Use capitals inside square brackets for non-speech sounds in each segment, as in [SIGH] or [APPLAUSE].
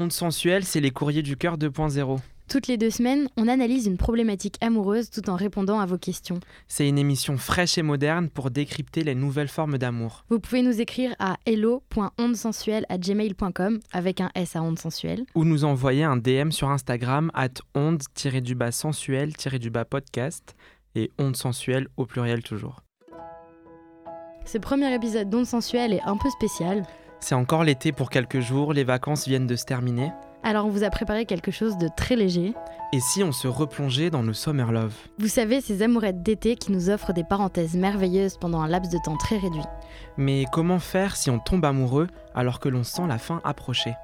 Onde sensuelle, c'est les courriers du cœur 2.0. Toutes les deux semaines, on analyse une problématique amoureuse tout en répondant à vos questions. C'est une émission fraîche et moderne pour décrypter les nouvelles formes d'amour. Vous pouvez nous écrire à hello.ondesensuelle@gmail.com avec un S à onde sensuelle. Ou nous envoyer un DM sur Instagram at onde-du-bas sensuel-du-bas podcast et onde sensuelle au pluriel toujours. Ce premier épisode d'Onde sensuelle est un peu spécial. C'est encore l'été pour quelques jours, les vacances viennent de se terminer. Alors on vous a préparé quelque chose de très léger. Et si on se replongeait dans nos summer love? Vous savez, ces amourettes d'été qui nous offrent des parenthèses merveilleuses pendant un laps de temps très réduit. Mais comment faire si on tombe amoureux alors que l'on sent la fin approcher?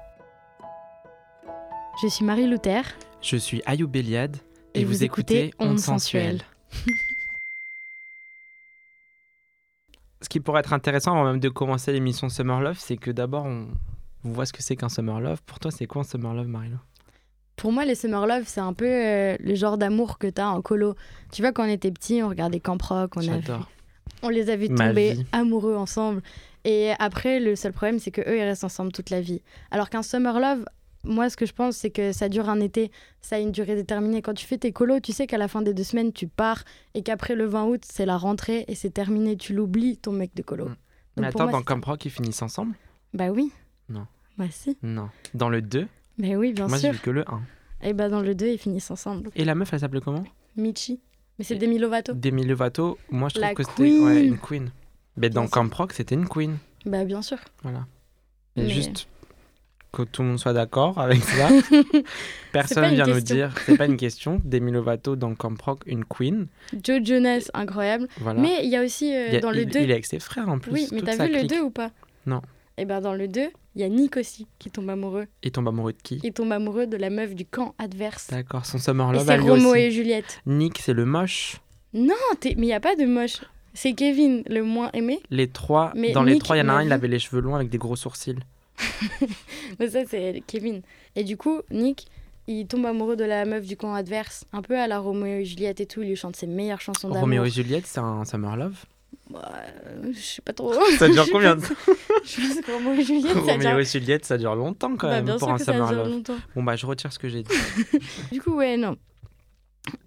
Je suis Marie Luther. Je suis Ayoub Eliade et, vous, écoutez Onde Sensuelle. [LAUGHS] Ce qui pourrait être intéressant avant même de commencer l'émission Summer Love, c'est que d'abord on voit ce que c'est qu'un Summer Love. Pour toi, c'est quoi un Summer Love, Marilo? Pour moi, les Summer Love, c'est un peu euh, le genre d'amour que tu as en colo. Tu vois, quand on était petit, on regardait Camp Rock, on, a vu- on les a vus tomber amoureux ensemble. Et après, le seul problème, c'est que eux, ils restent ensemble toute la vie. Alors qu'un Summer Love, moi, ce que je pense, c'est que ça dure un été, ça a une durée déterminée. Quand tu fais tes colos, tu sais qu'à la fin des deux semaines, tu pars et qu'après le 20 août, c'est la rentrée et c'est terminé. Tu l'oublies, ton mec de colo. Mm. Mais attends, moi, dans c'est- Camp Rock, ils finissent ensemble? Bah oui. Non. Bah si. Non. Dans le 2 Bah oui, bien Moi, j'ai sûr. vu que le 1. Et bah dans le 2, ils finissent ensemble. Et la meuf, elle s'appelait comment? Michi. Mais c'est Demi Lovato. Demi Lovato. Moi, je trouve La que c'était ouais, une queen. Mais dans Bien sûr. Camp Rock, c'était une queen. Bah bien sûr. Voilà. Et Mais- juste que tout le monde soit d'accord avec ça. [LAUGHS] Personne vient nous dire, c'est pas une question. Demi Lovato dans Camp Rock, une queen. Joe Jonas, incroyable. Voilà. Mais il y a aussi euh, Il y a- dans le il, 2. il est avec ses frères en plus. Oui, mais t'as vu le clique. 2 ou pas? Non. Et ben dans le 2, il y a Nick aussi qui tombe amoureux. Il tombe amoureux de qui? Il tombe amoureux de la meuf du camp adverse. D'accord, son Summer Love c'est Romo aussi. et Juliette. Nick, c'est le moche. Non, mais il n'y a pas de moche. C'est Kevin, le moins aimé. Les trois, Mais dans les trois, il y en a un, il avait les cheveux longs avec des gros sourcils. Mais ça, c'est Kevin. Et du coup, Nick, il tombe amoureux de la meuf du camp adverse. Un peu à la Roméo et Juliette et tout. Il lui chante ses meilleures chansons d'amour. Roméo et Juliette, c'est un Summer Love. Bah, je sais pas trop. Ça dure [LAUGHS] combien de temps Je pense que Roméo et Juliette, ça Roméo dure... et Juliette, ça dure longtemps quand Bah, même bien pour un Summer Love. longtemps. Bon bah je retire ce que j'ai dit. [LAUGHS] Du coup, ouais, non.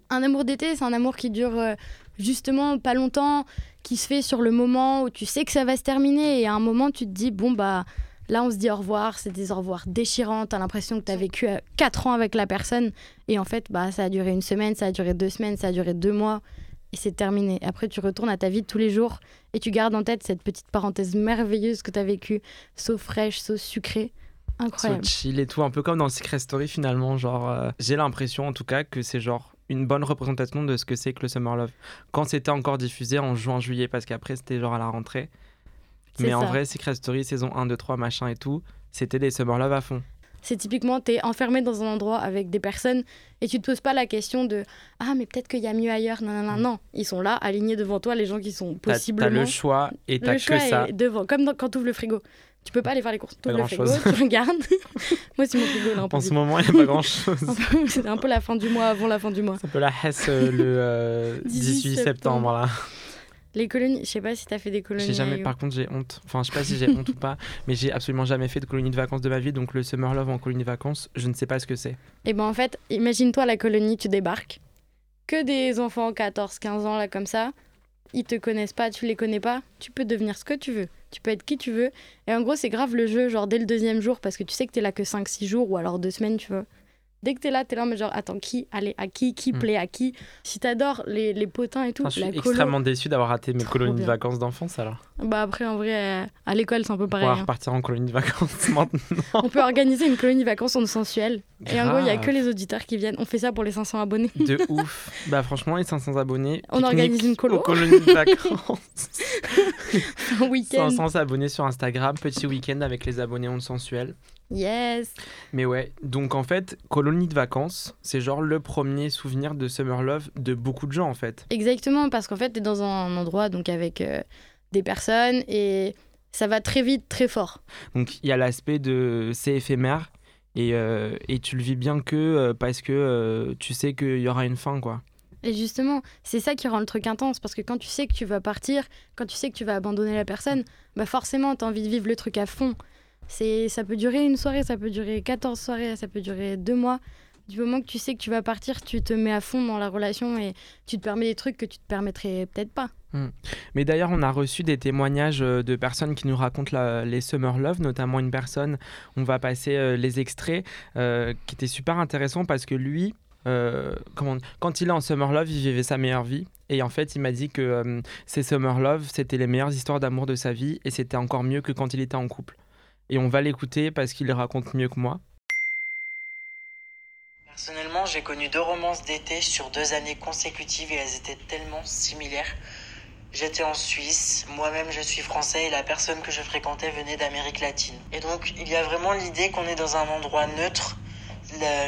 Un amour d'été, c'est un amour qui dure euh, justement pas longtemps, qui se fait sur le moment où tu sais que ça va se terminer et à un moment tu te dis bon bah là on se dit au revoir, c'est des au revoir déchirants, t'as l'impression que t'as vécu 4 ans avec la personne et en fait bah ça a duré une semaine, ça a duré deux semaines, ça a duré deux mois et c'est terminé. Après tu retournes à ta vie de tous les jours et tu gardes en tête cette petite parenthèse merveilleuse que t'as vécue, sauce fraîche, sauce sucrée, So incroyable. chill et tout, un peu comme dans Secret Story finalement. Genre, euh, j'ai l'impression en tout cas que c'est genre une bonne représentation de ce que c'est que le Summer Love. Quand c'était encore diffusé en juin-juillet, parce qu'après c'était genre à la rentrée. Mais en vrai, Secret Story saison 1, 2, 3, machin et tout, c'était des Summer Love à fond. C'est typiquement, tu es enfermé dans un endroit avec des personnes et tu te poses pas la question de Ah, mais peut-être qu'il y a mieux ailleurs. Non, non, non, non. Ils sont là, alignés devant toi, les gens qui sont possiblement. T'as le choix et t'as que ça. devant. Comme dans- quand tu ouvres le frigo. Tu peux pas aller faire les courses. Tu Pas ouvres le frigo, grand-chose. tu regardes. [LAUGHS] Moi, c'est mon frigo là, En ce moment, il n'y a pas grand chose. [LAUGHS] C'est un peu la fin du mois avant la fin du mois. C'est un peu la Hesse euh, le euh, [LAUGHS] 18 18 septembre. là. Les colonies, je sais pas si t'as fait des colonies. J'ai jamais, par contre, j'ai honte. Enfin, je sais pas si j'ai honte ou pas, [LAUGHS] mais j'ai absolument jamais fait de colonie de vacances de ma vie. Donc, le Summer Love en colonie de vacances, je ne sais pas ce que c'est. Et ben en fait, imagine-toi la colonie, tu débarques. Que des enfants 14, 15 ans là comme ça. Ils te connaissent pas, tu les connais pas. Tu peux devenir ce que tu veux. Tu peux être qui tu veux. Et en gros, c'est grave le jeu, genre dès le deuxième jour, parce que tu sais que t'es là que 5-6 jours ou alors deux semaines, tu vois. Dès que t'es là, t'es là, mais genre, attends, qui Allez, à qui Qui Mm. plaît à qui? Si t'adores les, les potins et tout, Enfin, je suis la colo. extrêmement déçu d'avoir raté mes Trop colonies de vacances d'enfance alors. Bah après, en vrai, euh, à l'école, c'est un peu On pareil. va hein. repartir en colonie de vacances [LAUGHS] maintenant. On peut organiser une colonie vacances en sensuel. Et en gros, il y a que les auditeurs qui viennent. On fait ça pour les 500 abonnés. De ouf. Bah franchement, les 500 abonnés. [LAUGHS] On organise une colo. aux colonies de [LAUGHS] vacances. [LAUGHS] un week-end. 500 abonnés sur Instagram, petit week-end avec les abonnés ondes sensuelles. Yes. Mais ouais, donc en fait, colonie de vacances, c'est genre le premier souvenir de Summer Love de beaucoup de gens en fait. Exactement, parce qu'en fait, tu es dans un endroit donc avec euh, des personnes et ça va très vite, très fort. Donc il y a l'aspect de c'est éphémère et, euh, et tu le vis bien que euh, parce que tu sais qu'il y aura une fin quoi. Et justement, c'est ça qui rend le truc intense, parce que quand tu sais que tu vas partir, quand tu sais que tu vas abandonner la personne, bah forcément, tu as envie de vivre le truc à fond. C'est, ça peut durer une soirée, ça peut durer 14 soirées, ça peut durer deux mois. Du moment que tu sais que tu vas partir, tu te mets à fond dans la relation et tu te permets des trucs que tu te permettrais peut-être pas. Hmm. Mais d'ailleurs, on a reçu des témoignages euh, de personnes qui nous racontent les Summer Love, notamment une personne, on va passer euh, les extraits, euh, qui était super intéressant parce que lui, comment, quand il est en Summer Love, il vivait sa meilleure vie. Et en fait, il m'a dit que ces Summer Love, c'était les meilleures histoires d'amour de sa vie et c'était encore mieux que quand il était en couple. Et on va l'écouter parce qu'il les raconte mieux que moi. Personnellement, j'ai connu deux romances d'été sur deux années consécutives et elles étaient tellement similaires. J'étais en Suisse, moi-même je suis français et la personne que je fréquentais venait d'Amérique latine. Et donc il y a vraiment l'idée qu'on est dans un endroit neutre.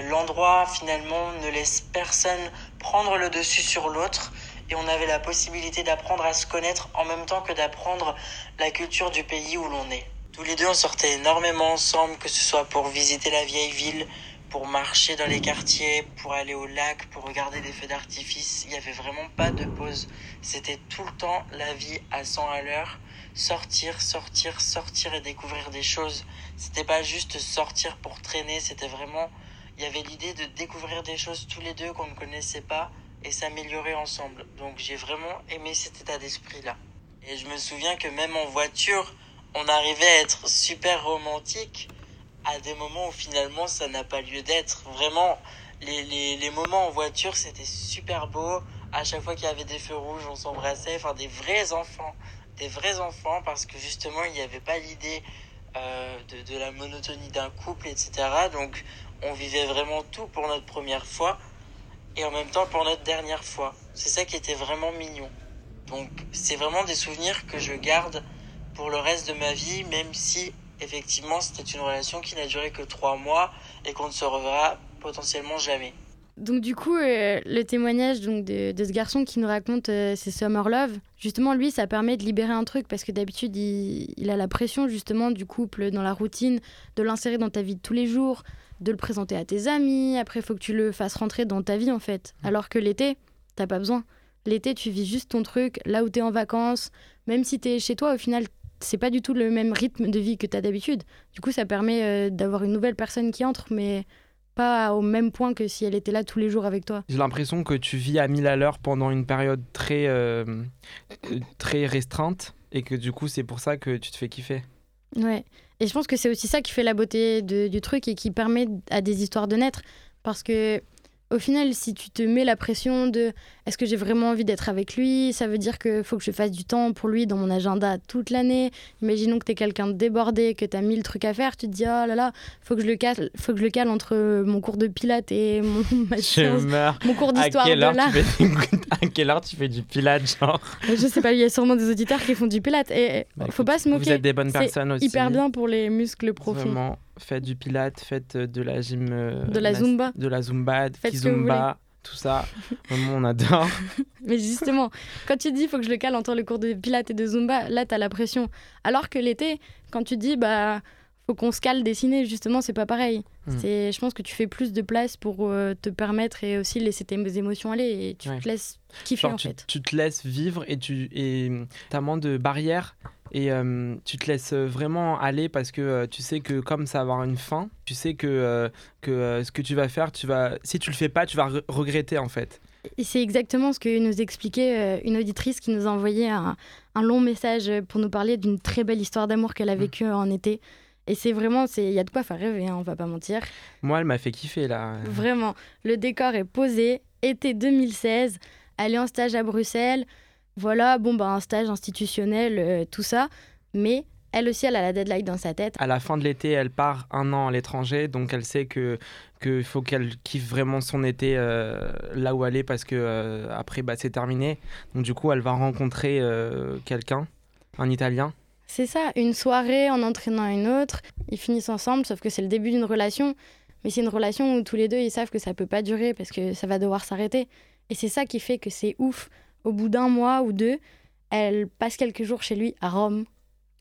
L'endroit finalement ne laisse personne prendre le dessus sur l'autre et on avait la possibilité d'apprendre à se connaître en même temps que d'apprendre la culture du pays où l'on est. Tous les deux on sortait énormément ensemble, que ce soit pour visiter la vieille ville, pour marcher dans les quartiers, pour aller au lac, pour regarder des feux d'artifice. Il n'y avait vraiment pas de pause. C'était tout le temps la vie à 100 à l'heure. Sortir, sortir, sortir et découvrir des choses. C'était pas juste sortir pour traîner, c'était vraiment. Il y avait l'idée de découvrir des choses tous les deux qu'on ne connaissait pas et s'améliorer ensemble. Donc j'ai vraiment aimé cet état d'esprit-là. Et je me souviens que même en voiture, on arrivait à être super romantique à des moments où finalement ça n'a pas lieu d'être. Vraiment, les, les, les, moments en voiture, c'était super beau. À chaque fois qu'il y avait des feux rouges, on s'embrassait. Enfin, des vrais enfants. Des vrais enfants parce que justement, il n'y avait pas l'idée euh, de, de la monotonie d'un couple, etc. Donc, on vivait vraiment tout pour notre première fois et en même temps pour notre dernière fois. C'est ça qui était vraiment mignon. Donc, c'est vraiment des souvenirs que je garde pour le reste de ma vie, même si effectivement, c'était une relation qui n'a duré que trois mois et qu'on ne se reverra potentiellement jamais. Donc du coup, euh, le témoignage donc, de, ce garçon qui nous raconte euh, ses summer love, justement, lui, ça permet de libérer un truc parce que d'habitude, il, a la pression justement du couple dans la routine, de l'insérer dans ta vie de tous les jours, de le présenter à tes amis. Après, il faut que tu le fasses rentrer dans ta vie en fait. Mm. Alors que l'été, t'as pas besoin. L'été, tu vis juste ton truc, là où tu es en vacances, même si tu es chez toi, au final, c'est pas du tout le même rythme de vie que tu as d'habitude. Du coup, ça permet euh, d'avoir une nouvelle personne qui entre, mais pas au même point que si elle était là tous les jours avec toi. J'ai l'impression que tu vis à 1000 à l'heure pendant une période très, euh, très restreinte et que du coup, c'est pour ça que tu te fais kiffer. Ouais. Et je pense que c'est aussi ça qui fait la beauté du truc et qui permet à des histoires de naître. Parce que au final, si tu te mets la pression de est-ce que j'ai vraiment envie d'être avec lui, ça veut dire qu'il faut que je fasse du temps pour lui dans mon agenda toute l'année. Imaginons que tu es quelqu'un de débordé, que tu as mille trucs à faire, tu te dis oh là là, faut que je le cale, faut que je le cale entre mon cours de pilates et mon [LAUGHS] mon cours d'histoire de l'art. à quelle heure tu fais du pilates genre? Je sais pas, il y a sûrement des auditeurs qui font du pilates et bah, faut pas se moquer. Vous êtes des bonnes personnes aussi. Hyper bien pour les muscles profonds faites du pilates, faites de la gym. Euh, de la zumba. De la zumba, kizumba, tout ça. Vraiment, on adore. [LAUGHS] Mais justement, quand tu dis faut que je le cale entre le cours de pilates et de zumba, là, tu as la pression. Alors que l'été, quand tu dis bah faut qu'on se cale dessiner, justement, c'est pas pareil. Hmm. C'est, je pense que tu fais plus de place pour euh, te permettre et aussi laisser tes émotions aller et tu te laisses kiffer en fait. Tu te laisses vivre et tu et as moins de barrières et euh, tu te laisses vraiment aller parce que euh, tu sais que comme ça va avoir une fin, tu sais que, euh, que ce que tu vas faire, tu vas, si tu le fais pas, tu vas regretter en fait. Et c'est exactement ce que nous expliquait une auditrice qui nous a envoyé un, un long message pour nous parler d'une très belle histoire d'amour qu'elle a mmh. vécue en été. Et c'est vraiment, il y a de quoi faire rêver, hein, on va pas mentir. Moi, elle m'a fait kiffer là. Vraiment, le décor est posé. Été 2016, elle est en stage à Bruxelles voilà, bon, bah, un stage institutionnel, euh, tout ça. Mais elle aussi, elle a la deadline dans sa tête. À la fin de l'été, elle part un an à l'étranger, donc elle sait que qu'il faut qu'elle kiffe vraiment son été euh, là où elle est parce que euh, après, bah, c'est terminé. Donc du coup, elle va rencontrer quelqu'un, un Italien. C'est ça, une soirée en entraînant une autre. Ils finissent ensemble, sauf que c'est le début d'une relation. Mais c'est une relation où tous les deux, ils savent que ça peut pas durer parce que ça va devoir s'arrêter. Et c'est ça qui fait que c'est ouf au bout d'un mois ou deux, elle passe quelques jours chez lui à Rome.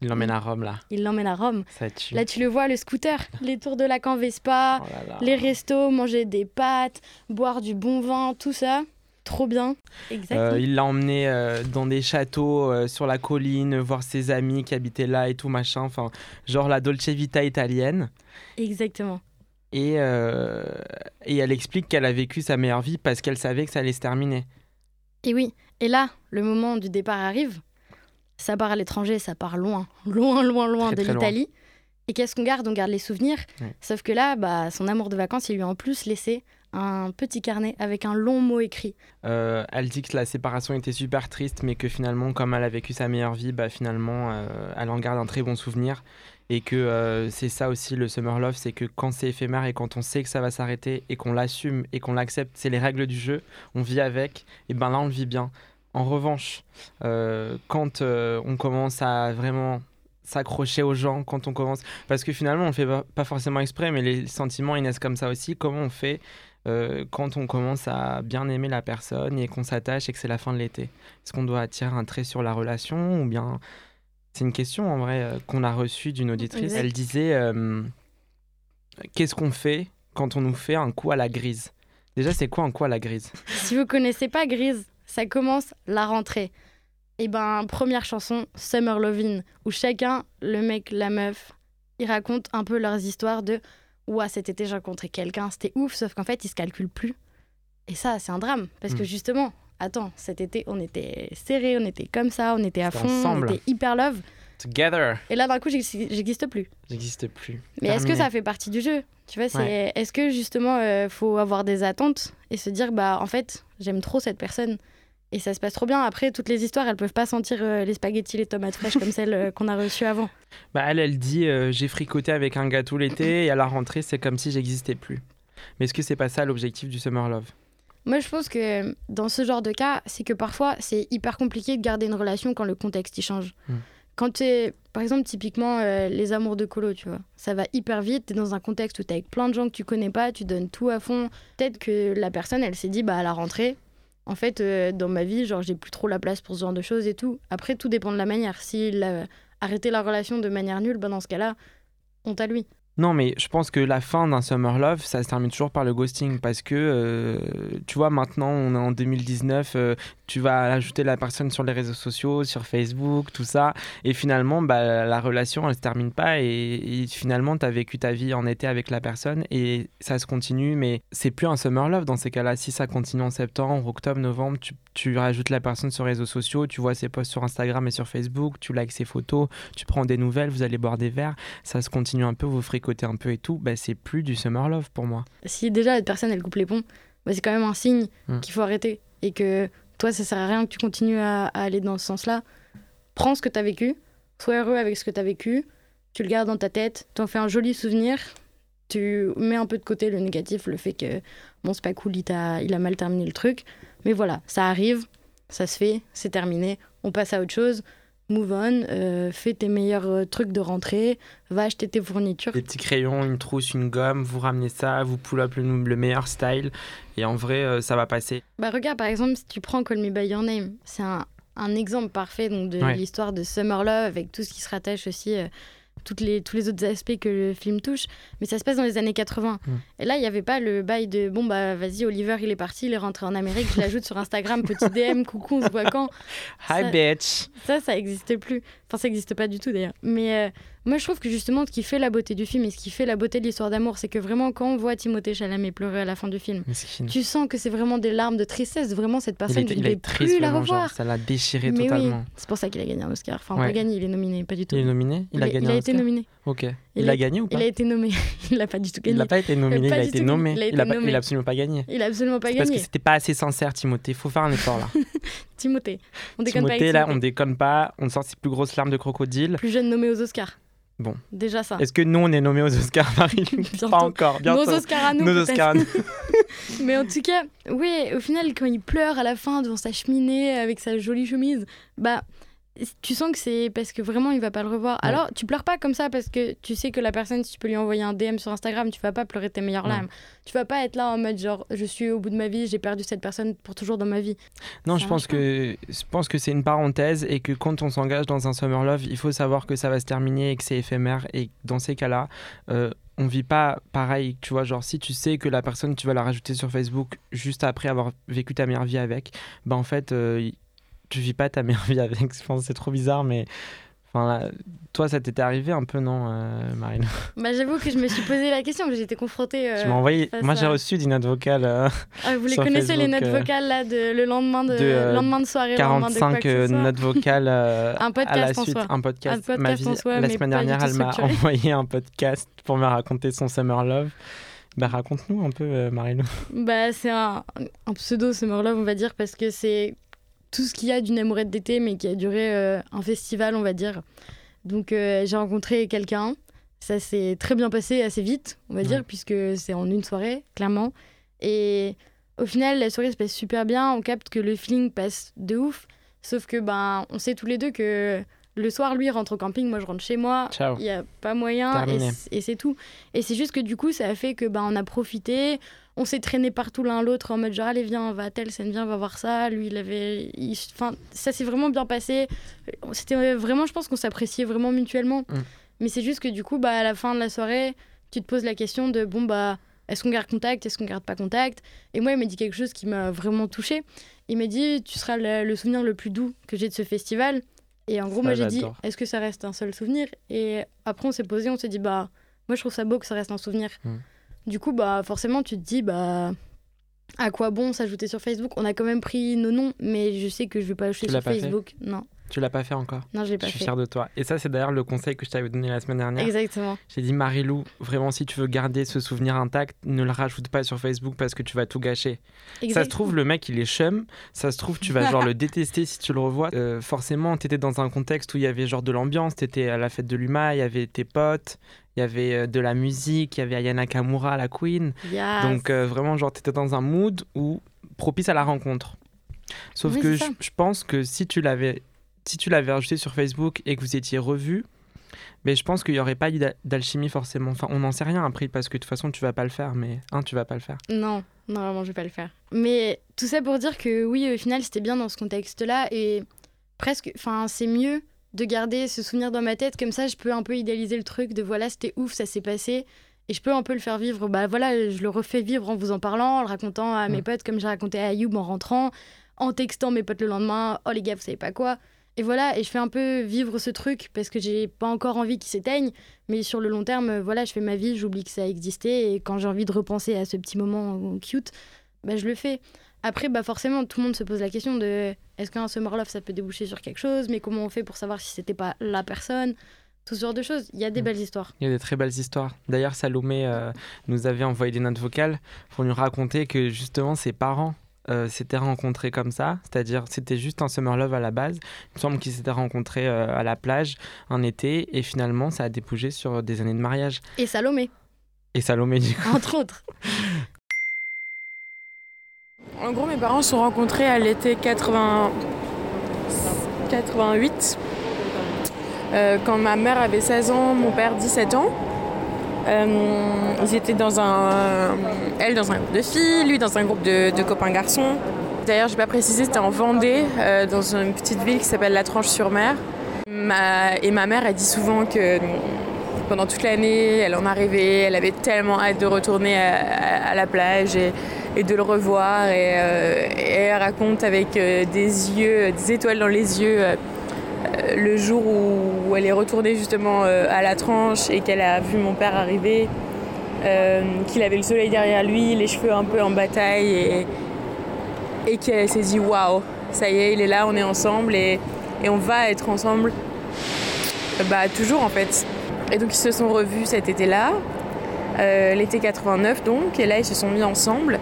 Il l'emmène à Rome, là. Il l'emmène à Rome. Là, tu le vois, le scooter, les tours de la Vespa, oh les restos, manger des pâtes, boire du bon vin, tout ça. Trop bien. Exactement. Euh, il l'a emmené euh, dans des châteaux euh, sur la colline, voir ses amis qui habitaient là et tout machin. Enfin, genre la Dolce Vita italienne. Exactement. Et, euh, et elle explique qu'elle a vécu sa meilleure vie parce qu'elle savait que ça allait se terminer. Et oui. Et là, le moment du départ arrive. Ça part à l'étranger, ça part loin, loin, loin, loin Très, de l'Italie. Et qu'est-ce qu'on garde? On garde les souvenirs. Ouais. Sauf que là, bah, son amour de vacances, il lui a en plus laissé un petit carnet avec un long mot écrit. Euh, elle dit que la séparation était super triste, mais que finalement, comme elle a vécu sa meilleure vie, bah, finalement, euh, elle en garde un très bon souvenir. Et que euh, c'est ça aussi le summer love, c'est que quand c'est éphémère et quand on sait que ça va s'arrêter et qu'on l'assume et qu'on l'accepte, c'est les règles du jeu, on vit avec, et ben là on le vit bien. En revanche, euh, quand euh, on commence à vraiment s'accrocher aux gens, quand on commence... Parce que finalement on le fait pas- forcément exprès, mais les sentiments ils naissent comme ça aussi. Comment on fait euh, quand on commence à bien aimer la personne et qu'on s'attache et que c'est la fin de l'été? Est-ce qu'on doit attirer un trait sur la relation ou bien c'est une question en vrai qu'on a reçue d'une auditrice. Elle disait qu'est-ce qu'on fait quand on nous fait un coup à la grise? Déjà, c'est quoi un coup à la grise? Si vous connaissez pas Grise, ça commence la rentrée. Et ben, première chanson, Summer Lovin', où chacun, le mec, la meuf, ils racontent un peu leurs histoires de Ouah, cet été j'ai rencontré quelqu'un, c'était ouf, sauf qu'en fait, ils se calculent plus. Et ça, c'est un drame, parce que Mm. justement, attends, cet été, on était serrés, on était comme ça, on était à fond, ensemble. on était hyper love. Together Et là, d'un coup, j'ex- j'existe plus. N'existe plus. Mais est-ce que ça fait partie du jeu? Tu vois, c'est Ouais. est-ce que justement euh, faut avoir des attentes et se dire bah en fait j'aime trop cette personne? Et ça se passe trop bien. Après toutes les histoires elles peuvent pas sentir euh, les spaghettis, les tomates fraîches comme celles euh, qu'on a reçues avant. [LAUGHS] Bah, elle, elle dit euh, j'ai fricoté avec un gars tout l'été et à la rentrée, c'est comme si j'existais plus. Mais est-ce que c'est pas ça l'objectif du summer love? Moi je pense que dans ce genre de cas c'est que parfois c'est hyper compliqué de garder une relation quand le contexte il change. Mm. Quand t'es, par exemple, typiquement euh, les amours de colo, tu vois, ça va hyper vite, t'es dans un contexte où t'es avec plein de gens que tu connais pas, tu donnes tout à fond. Peut-être que la personne, elle s'est dit, bah à la rentrée, en fait, euh, dans ma vie, genre, j'ai plus trop la place pour ce genre de choses et tout. Après, tout dépend de la manière. S'il a arrêté la relation de manière nulle, bah dans ce cas-là, honte à lui. Non, mais je pense que la fin d'un summer love, ça se termine toujours par le ghosting parce que, euh, tu vois, maintenant, on est en 2019, euh, tu vas ajouter la personne sur les réseaux sociaux, sur Facebook, tout ça, et finalement, bah, la relation, elle se termine pas et, et finalement, tu as vécu ta vie en été avec la personne et ça se continue, mais c'est plus un summer love dans ces cas-là. Si ça continue en septembre, octobre, novembre, tu, tu rajoutes la personne sur les réseaux sociaux, tu vois ses posts sur Instagram et sur Facebook, tu likes ses photos, tu prends des nouvelles, vous allez boire des verres ça se continue un peu, vous fricotez un peu et tout, bah, c'est plus du summer love pour moi. Si déjà la personne, elle coupe les ponts, bah, c'est quand même un signe Mm. qu'il faut arrêter. Et que toi, ça sert à rien que tu continues à, aller dans ce sens-là. Prends ce que t'as vécu, sois heureux avec ce que t'as vécu, tu le gardes dans ta tête, t'en fais un joli souvenir, tu mets un peu de côté le négatif, le fait que bon, c'est pas cool, il, il a mal terminé le truc. Mais voilà, ça arrive, ça se fait, c'est terminé, on passe à autre chose. Move on, euh, fais tes meilleurs euh, trucs de rentrée, va acheter tes fournitures. Des petits crayons, une trousse, une gomme, vous ramenez ça, vous pull up le, le meilleur style, et en vrai, euh, ça va passer. Bah regarde par exemple si tu prends Call Me By Your Name, c'est un, un exemple parfait donc, de Ouais. l'histoire de Summer Love avec tout ce qui se rattache aussi, euh, toutes les, tous les autres aspects que le film touche. Mais ça se passe dans les années 80. Mm. Et là il n'y avait pas le bail de bon bah vas-y Oliver il est parti, il est rentré en Amérique, je l'ajoute sur Instagram, petit [LAUGHS] DM, coucou on se voit quand? Hi Ça- bitch Ça ça n'existe plus. Enfin ça n'existe pas du tout d'ailleurs. Mais euh, moi je trouve que justement ce qui fait la beauté du film et ce qui fait la beauté de l'histoire d'amour c'est que vraiment quand on voit Timothée Chalamet pleurer à la fin du film, tu sens que c'est vraiment des larmes de tristesse. Vraiment, cette Il personne, est, il est triste, plus la vraiment, genre, revoir. ça l'a déchiré Mais oui, totalement. c'est pour ça qu'il a gagné un Oscar. Enfin, Ouais. pas gagné, il est nominé, pas du tout. Il est nominé Il, a gagné il a un été Oscar nominé. Ok. Il, Il a a- gagné ou pas Il a été nommé. [LAUGHS] il n'a pas du tout Il gagné. n'a pas été nominé, pas il a été nommé. gagné. Il a Il été pas- nommé. il a absolument pas gagné. Il a absolument pas C'est parce que gagné. c'était pas assez sincère, Timothée. Faut faire un effort là. [LAUGHS] Timothée. On déconne pas Timothée, avec là, Timothée. on déconne pas. On sort ses plus grosses larmes de crocodile. Plus jeune nommé aux Oscars. Bon. Déjà ça. Est-ce que nous, on est nommés aux Oscars, [LAUGHS] Marie. Pas encore. Bientôt. Nos Oscars à nous. Nos. Oscars à nous. Mais en tout cas, oui, au final, quand il pleure à la fin devant sa cheminée avec sa jolie chemise, bah. Tu sens que c'est parce que vraiment il va pas le revoir. Ouais. Alors tu pleures pas comme ça parce que tu sais que la personne, si tu peux lui envoyer un DM sur Instagram, tu vas pas pleurer tes meilleures Non. larmes. Tu vas pas être là en mode genre je suis au bout de ma vie, j'ai perdu cette personne pour toujours dans ma vie. Non, Ça je pense que je pense que c'est une parenthèse et que quand on s'engage dans un summer love, il faut savoir que ça va se terminer et que c'est éphémère et dans ces cas-là, euh, on vit pas pareil, tu vois, genre si tu sais que la personne, tu vas la rajouter sur Facebook juste après avoir vécu ta meilleure vie avec, bah en fait, euh, tu vis pas ta meilleure vie avec. [LAUGHS] Je pense c'est trop bizarre, mais Enfin, toi, ça t'était arrivé un peu, non, euh, Marine? [LAUGHS] Bah, J'avoue que je me suis posé la question, que j'étais confrontée. Euh, tu m'as envoyé. Moi, j'ai reçu des notes vocales. Euh, ah, vous les connaissez, les notes vocales, là, de, le lendemain de, de lendemain de soirée 45 notes vocales [LAUGHS] un podcast à la suite. En un podcast. Un podcast Ma en soi, la semaine dernière, elle m'a envoyé un podcast pour me raconter son Summer Love. Bah, raconte-nous un peu, Marine. Bah, c'est un, un pseudo Summer Love, on va dire, parce que c'est tout ce qu'il y a d'une amourette d'été, mais qui a duré un festival, on va dire. Donc euh, j'ai rencontré quelqu'un. Ça s'est très bien passé assez vite, on va dire, puisque c'est en une soirée, clairement. Et au final, la soirée se passe super bien. On capte que le feeling passe de ouf. Sauf que ben, on sait tous les deux que le soir, lui rentre au camping, moi je rentre chez moi. Il n'y a pas moyen et c'est tout. Et c'est juste que du coup, ça a fait que ben, on a profité. On s'est traîné partout l'un l'autre en mode genre allez viens on va à telle scène viens on va voir ça. Lui il avait enfin ça s'est vraiment bien passé. C'était vraiment je pense qu'on s'appréciait vraiment mutuellement. Mm. mais c'est juste que du coup bah à la fin de la soirée tu te poses la question de bon bah est-ce qu'on garde contact est-ce qu'on garde pas contact? Et moi il m'a dit quelque chose qui m'a vraiment touché il m'a dit tu seras le souvenir le plus doux que j'ai de ce festival. Et en gros, moi j'ai dit, est-ce que ça reste un seul souvenir? Et après, on s'est posé, on s'est dit, bah, moi je trouve ça beau que ça reste un souvenir. Hmm. Du coup, bah, forcément, tu te dis, bah, à quoi bon s'ajouter sur Facebook? On a quand même pris nos noms, mais je sais que je vais pas ajouter sur Facebook. Non. Tu l'as pas fait encore? Non, je l'ai pas fait. Je suis fière de toi. Et ça, c'est d'ailleurs le conseil que je t'avais donné la semaine dernière. Exactement. J'ai dit, Marilou, vraiment, si tu veux garder ce souvenir intact, ne le rajoute pas sur Facebook parce que tu vas tout gâcher. Ça se trouve, le mec, il est chum. Ça se trouve, tu vas genre le [LAUGHS] détester si tu le revois. Euh, forcément, tu étais dans un contexte où il y avait genre de l'ambiance. Tu étais à la fête de l'UMA, il y avait tes potes. Il y avait euh, de la musique, il y avait Ayana Kamura, la queen. Donc euh, vraiment, genre, tu étais dans un mood où propice à la rencontre. Sauf que je, pense que si tu l'avais si tu l'avais rajouté sur Facebook et que vous étiez revu, mais je pense qu'il n'y aurait pas eu d'alchimie forcément. Enfin, on n'en sait rien après parce que de toute façon, tu vas pas le faire. Mais hein, tu vas pas le faire. Non, normalement, je vais pas le faire. Mais tout ça pour dire que oui, au final, c'était bien dans ce contexte-là et presque, enfin, c'est mieux de garder ce souvenir dans ma tête. Comme ça, je peux un peu idéaliser le truc de voilà, c'était ouf, ça s'est passé. Et je peux un peu le faire vivre. Bah voilà, je le refais vivre en vous en parlant, en le racontant à mes mm. potes, comme j'ai raconté à Ayoub en rentrant, en textant mes potes le lendemain. Oh les gars, vous savez pas quoi et voilà, et je fais un peu vivre ce truc parce que j'ai pas encore envie qu'il s'éteigne, mais sur le long terme, voilà, je fais ma vie, j'oublie que ça a existé, et quand j'ai envie de repenser à ce petit moment cute, bah, je le fais. Après, bah forcément, tout le monde se pose la question de est-ce qu'un summer love ça peut déboucher sur quelque chose, mais comment on fait pour savoir si c'était pas la personne? Tout ce genre de choses. Il y a des mm. belles histoires. Il y a des très belles histoires. D'ailleurs, Salomé euh, nous avait envoyé des notes vocales pour nous raconter que justement ses parents euh, s'étaient rencontrés comme ça, c'est-à-dire c'était juste un summer love à la base. Il me semble qu'ils s'étaient rencontrés euh, à la plage un été et finalement ça a débouché sur des années de mariage. Et Salomé. Et Salomé du coup. Entre autres. [LAUGHS] En gros, mes parents se sont rencontrés à l'été 80... 88. Euh, quand ma mère avait 16 ans, mon père 17 ans. Euh, ils étaient dans un. Elle dans un groupe de filles, lui dans un groupe de, copains garçons. D'ailleurs, je n'ai pas précisé, c'était en Vendée, euh, dans une petite ville qui s'appelle La Tranche-sur-Mer. et ma mère, a dit souvent que pendant toute l'année, elle en arrivait, elle avait tellement hâte de retourner à, la plage de le revoir. Euh, et, elle raconte avec des yeux, des étoiles dans les yeux euh, le jour où elle est retournée justement euh, à la tranche et qu'elle a vu mon père arriver, euh, qu'il avait le soleil derrière lui, les cheveux un peu en bataille et, et qu'elle s'est dit waouh, ça y est, il est là, on est ensemble et, on va être ensemble bah, toujours en fait. Et donc ils se sont revus cet été-là, l'été 89 donc, et là ils se sont mis ensemble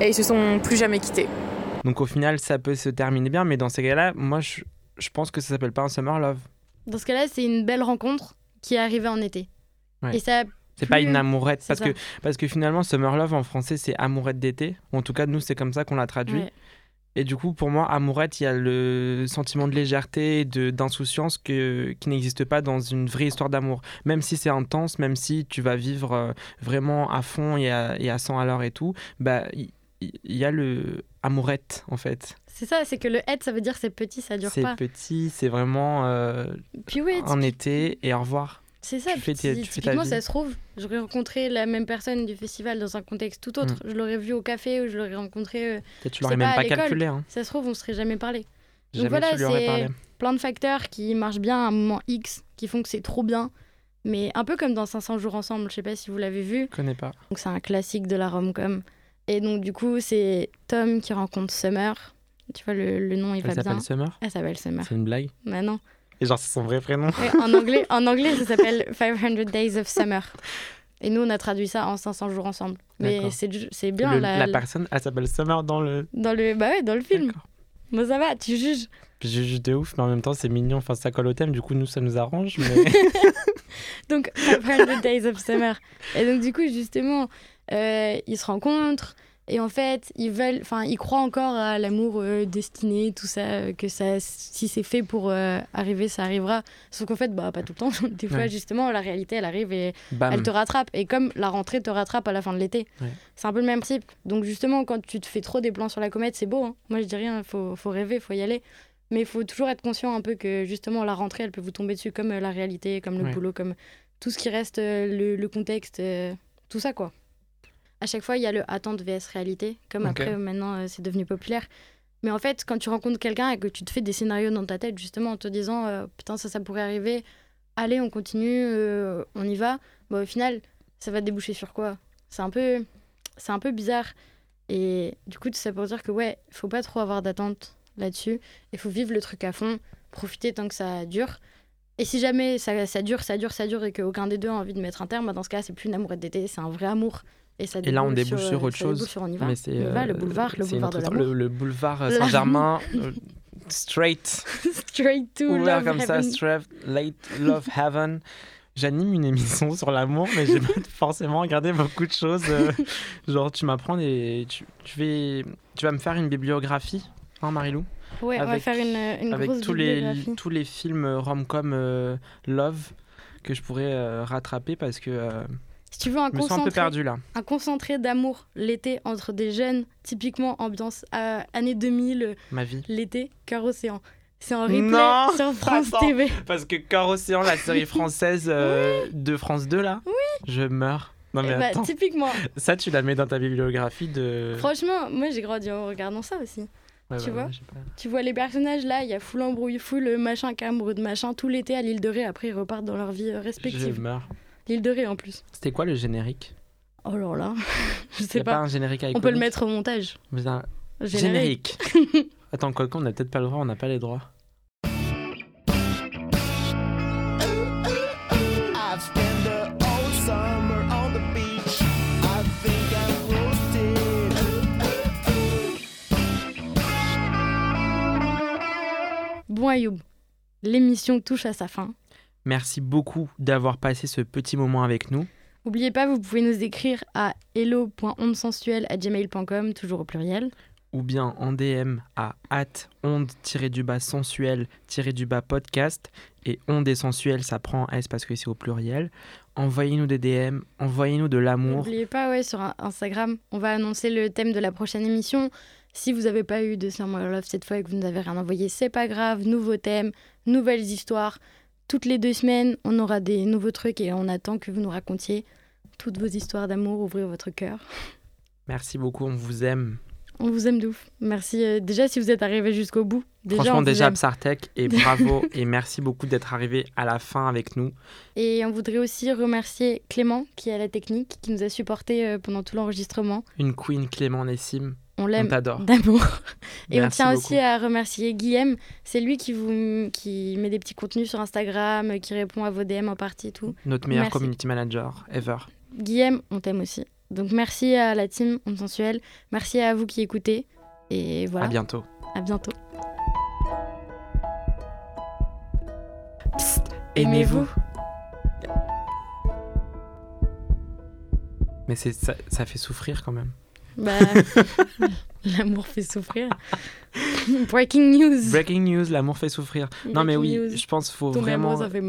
et ils se sont plus jamais quittés. Donc au final, ça peut se terminer bien, mais dans ces cas-là, moi, je, je, pense que ça s'appelle pas un summer love. Dans ce cas-là, c'est une belle rencontre qui est arrivée en été. Et ça. C'est pas une amourette, parce que, parce que finalement, summer love en français, c'est amourette d'été. En tout cas, nous, c'est comme ça qu'on l'a traduit. Et du coup, pour moi, amourette, il y a le sentiment de légèreté, d'insouciance que, qui n'existe pas dans une vraie histoire d'amour. Même si c'est intense, même si tu vas vivre euh, vraiment à fond et à, et à 100 à l'heure et tout, bah, il y a le amourette en fait. C'est ça, c'est que le être, ça veut dire c'est petit, ça dure pas. C'est petit, c'est vraiment euh, Puis oui, en été et au revoir. C'est ça. Tu fais tu fais typiquement, vie. ça se trouve, j'aurais rencontré la même personne du festival dans un contexte tout autre. Mm. Je l'aurais vu au café ou je l'aurais rencontré. euh, Peut-être tu l'aurais même pas, calculé. Hein. Ça se trouve, on se serait jamais parlé. Jamais voilà, c'est-. Plein de facteurs qui marchent bien à un moment X, qui font que c'est trop bien. Mais un peu comme dans 500 jours ensemble, je sais pas si vous l'avez vu. Je connais pas. Donc c'est un classique de la rom-com. Et donc du coup, c'est Tom qui rencontre Summer. Tu vois, le, le nom, il Elle va bien. s'appelle Summer? Elle s'appelle Summer. C'est une blague? Bah non. Et genre, c'est son vrai prénom en, anglais, en anglais, ça s'appelle 500 Days of Summer. Et nous, on a traduit ça en 500 jours ensemble. Mais c'est bien Le- la- La personne, elle s'appelle Summer dans le. dans, le, bah ouais, dans le film. Bon, ça va, tu juges. Je juge de ouf, mais en même temps, c'est mignon. Enfin, ça colle au thème, du coup, nous, ça nous arrange. Mais... [LAUGHS] Donc, 500 Days of Summer. Et donc, du coup, justement, euh, ils se rencontrent. Et en fait, ils veulent, enfin, ils croient encore à l'amour euh, destiné, tout ça, euh, que ça, si c'est fait pour euh, arriver, ça arrivera. Sauf qu'en fait, bah, pas tout le temps. [LAUGHS] Des fois, Ouais. justement, la réalité, elle arrive et Bam. elle te rattrape. Et comme la rentrée te rattrape à la fin de l'été, Ouais. c'est un peu le même principe. Donc, justement, quand tu te fais trop des plans sur la comète, c'est beau. hein. Moi, je dis rien, il faut, faut rêver, il faut y aller. Mais il faut toujours être conscient un peu que, justement, la rentrée, elle peut vous tomber dessus comme euh, la réalité, comme le Ouais. boulot, comme tout ce qui reste, le, le contexte, tout ça, quoi. À chaque fois, il y a le attente vs réalité. Comme après, maintenant, euh, c'est devenu populaire. Mais en fait, quand tu rencontres quelqu'un et que tu te fais des scénarios dans ta tête, justement, en te disant euh, putain, ça, ça pourrait arriver, allez, on continue, euh, on y va, bah, au final, ça va déboucher sur quoi? C'est un peu, c'est un peu bizarre. Et du coup, tout ça pour dire que ouais, faut pas trop avoir d'attente là-dessus. Il faut vivre le truc à fond, profiter tant que ça dure. Et si jamais ça, ça dure, ça dure, ça dure et qu'aucun des deux a envie de mettre un terme, bah, dans ce cas, c'est plus une amourette d'été, c'est un vrai amour. Et, ça Et là, on débouche sur euh, autre chose. on y va. Mais c'est, le euh, boulevard, le boulevard de l'amour. Le, le boulevard euh. Saint-Germain, euh, straight, [LAUGHS] Straight to ouvert love comme ça, straight, late love heaven. J'anime une émission sur l'amour, mais j'ai [LAUGHS] pas forcément regardé beaucoup de choses. euh, genre, tu m'apprends et tu, tu, vais, tu vas me faire une bibliographie, hein, Marilou? Ouais, on va faire une, une Avec grosse tous les, bibliographie. tous les films euh, rom-com euh, love que je pourrais euh, rattraper parce que euh, Si tu veux un je peu concentré, perdu là. un concentré d'amour l'été entre des jeunes, typiquement ambiance euh, années 2000, euh, Ma vie. l'été, cœur océan. C'est en replay Non [LAUGHS] sur France Attends. TV. Parce que Cœur Océan, la série [LAUGHS] française euh, de France 2 là, je meurs. Non mais Eh bah, attends, typiquement. ça tu la mets dans ta bibliographie de... Franchement, moi j'ai grandi en regardant ça aussi. Ouais, tu bah, vois pas- Tu vois les personnages là, il y a full embrouille, full machin, de machin, tout l'été à l'île de Ré, après ils repartent dans leur vie euh, Je respective. meurs. L'île de Ré en plus. C'était quoi le générique? Oh là là, [LAUGHS] je Y sais a pas pas. un générique avec On peut le mettre au montage. Générique. [LAUGHS] Attends, quoi qu'on n'a peut-être pas le droit, on n'a pas les droits. Bon Ayoub, l'émission touche à sa fin. Merci beaucoup d'avoir passé ce petit moment avec nous. N'oubliez pas, vous pouvez nous écrire à hello.ondesensuelle@gmail.com, toujours au pluriel. ou bien en DM à hâte onde-du-bas sensuel-du-bas podcast. Et onde et sensuel, ça prend S parce que c'est au pluriel. Envoyez-nous des DM, envoyez-nous de l'amour. N'oubliez pas, ouais, sur Instagram, on va annoncer le thème de la prochaine émission. Si vous n'avez pas eu de Summer Love cette fois et que vous nous avez rien envoyé, c'est pas grave. Nouveaux thèmes, nouvelles histoires. Toutes les deux semaines, on aura des nouveaux trucs et on attend que vous nous racontiez toutes vos histoires d'amour. Ouvrez votre cœur. Merci beaucoup, on vous aime. On vous aime de ouf. Merci. euh, déjà, si vous êtes arrivé jusqu'au bout. Déjà, Franchement, déjà. Psartec, et bravo, [LAUGHS] et merci beaucoup d'être arrivé à la fin avec nous. Et on voudrait aussi remercier Clément, qui est à la technique, qui nous a supporté euh, pendant tout l'enregistrement. Une queen Clément Nessim, On l'aime d'amour. [LAUGHS] Et on tient beaucoup. aussi à remercier Guillaume. C'est lui qui vous qui met des petits contenus sur Instagram, qui répond à vos DM en partie et tout. Notre meilleur Merci. community manager ever. Guillaume, on t'aime aussi. Donc merci à la team On Sensuel. Merci à vous qui écoutez. Et voilà. À bientôt. À bientôt. Aimez-vous. Mais c'est ça, ça fait souffrir quand même. Bah, [LAUGHS] l'amour fait souffrir. Breaking news. Breaking news, l'amour fait souffrir. Non mais oui, news. je pense qu'il faut vraiment ça fait.